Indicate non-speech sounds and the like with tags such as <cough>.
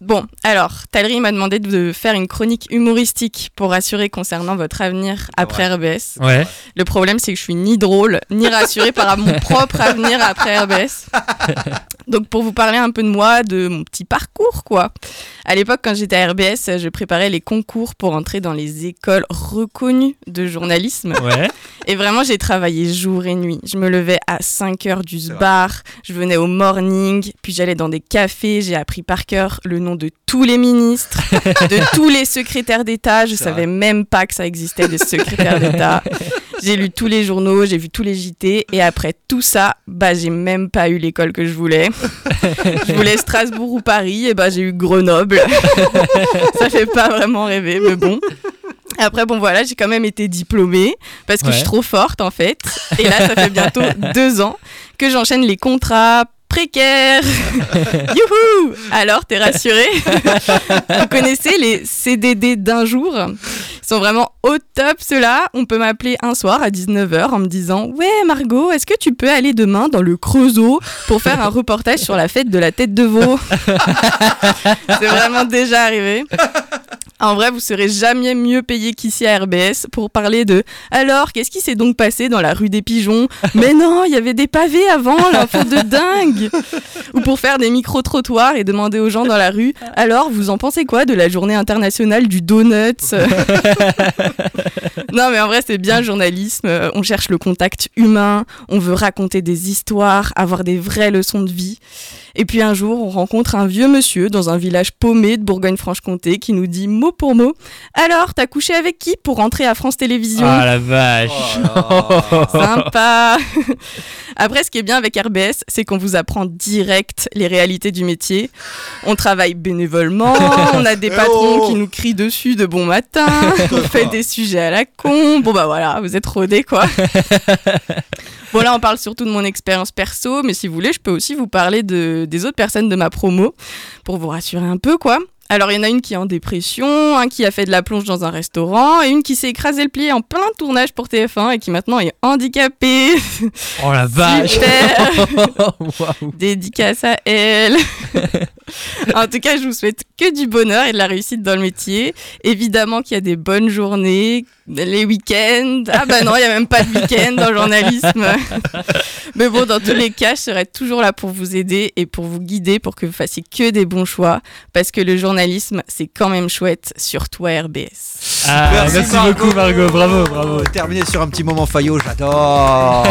Bon, alors, Talry m'a demandé de faire une chronique humoristique pour rassurer concernant votre avenir après RBS. Ouais. Le problème, c'est que je suis ni drôle, ni rassurée par mon <laughs> propre avenir après RBS. Donc, pour vous parler un peu de moi, de mon petit parcours, quoi. À l'époque, quand j'étais à RBS, je préparais les concours pour entrer dans les écoles reconnues de journalisme. Ouais. Et vraiment, j'ai travaillé jour et nuit. Je me levais à 5 heures du bar, je venais au morning, puis j'allais dans des cafés, j'ai appris par cœur le nom de tous les ministres, <laughs> de tous les secrétaires d'État. Je savais vrai. même pas que ça existait des secrétaires d'État. <laughs> J'ai lu tous les journaux, j'ai vu tous les JT, et après tout ça, bah j'ai même pas eu l'école que je voulais. je voulais Strasbourg ou Paris, et bah j'ai eu Grenoble. <laughs> ça fait pas vraiment rêver, mais bon. Après, bon voilà, j'ai quand même été diplômée parce que je suis trop forte en fait. Et là, ça fait bientôt <laughs> deux ans que j'enchaîne les contrats précaires. <laughs> Youhou Alors, t'es rassuré <laughs> Vous connaissez les CDD d'un jour? Ils sont vraiment au top ceux-là. On peut m'appeler un soir à 19h en me disant Ouais, Margot, est-ce que tu peux aller demain dans le Creusot pour faire un reportage sur la fête de la tête de veau? C'est vraiment déjà arrivé. En vrai, vous serez jamais mieux payé qu'ici à RBS pour parler de alors qu'est-ce qui s'est donc passé dans la rue des pigeons? Mais non, il y avait des pavés avant, l'info de dingue Ou pour faire des micro-trottoirs et demander aux gens dans la rue alors vous en pensez quoi de la journée internationale du donut Non, mais en vrai, c'est bien le journalisme. On cherche le contact humain, on veut raconter des histoires, avoir des vraies leçons de vie. Et puis un jour, on rencontre un vieux monsieur dans un village paumé de Bourgogne-Franche-Comté qui nous dit mot pour mot Alors, t'as couché avec qui pour rentrer à France Télévisions Ah la vache. Oh <laughs> Sympa <laughs> Après, ce qui est bien avec RBS, c'est qu'on vous apprend direct les réalités du métier. On travaille bénévolement, on a des <laughs> Eh patrons oh qui nous crient dessus de bon matin, on fait des sujets à la con. Bon bah voilà, vous êtes rodés quoi. Bon là, on parle surtout de mon expérience perso, mais si vous voulez, je peux aussi vous parler de, des autres personnes de ma promo pour vous rassurer un peu quoi. Alors, il y en a une qui est en dépression, un qui a fait de la plonge dans un restaurant, et une qui s'est écrasé le pied en plein tournage pour TF1 et qui maintenant est handicapée. Oh la <laughs> vache. Super. <laughs> Dédicace à elle. <laughs> <laughs> en tout cas, je vous souhaite que du bonheur et de la réussite dans le métier. Évidemment qu'il y a des bonnes journées, les week-ends. Ah bah non, il n'y a même pas de week-end dans le journalisme. <laughs> Mais bon, dans tous les cas, je serai toujours là pour vous aider et pour vous guider pour que vous fassiez que des bons choix. Parce que le journalisme, c'est quand même chouette, surtout à RBS. Ah, Merci, merci beaucoup Margot, bravo, bravo. Terminé sur un petit moment faillot, j'adore